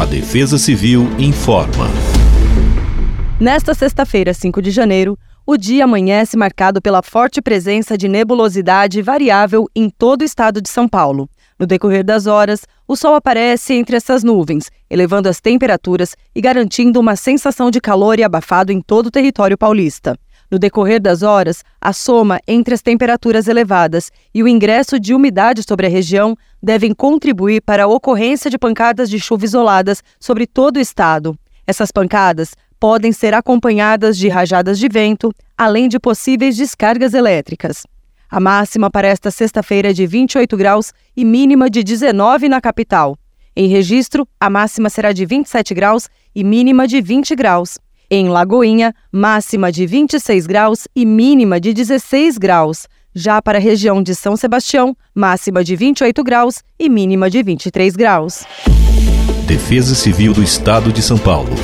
A Defesa Civil informa. Nesta sexta-feira, 5 de janeiro, o dia amanhece marcado pela forte presença de nebulosidade variável em todo o estado de São Paulo. No decorrer das horas, o sol aparece entre essas nuvens, elevando as temperaturas e garantindo uma sensação de calor e abafado em todo o território paulista. No decorrer das horas, a soma entre as temperaturas elevadas e o ingresso de umidade sobre a região devem contribuir para a ocorrência de pancadas de chuva isoladas sobre todo o estado. Essas pancadas podem ser acompanhadas de rajadas de vento, além de possíveis descargas elétricas. A máxima para esta sexta-feira é de 28 graus e mínima de 19 na capital. Em registro, a máxima será de 27 graus e mínima de 20 graus. Em Lagoinha, máxima de 26 graus e mínima de 16 graus. Já para a região de São Sebastião, máxima de 28 graus e mínima de 23 graus. Defesa Civil do Estado de São Paulo.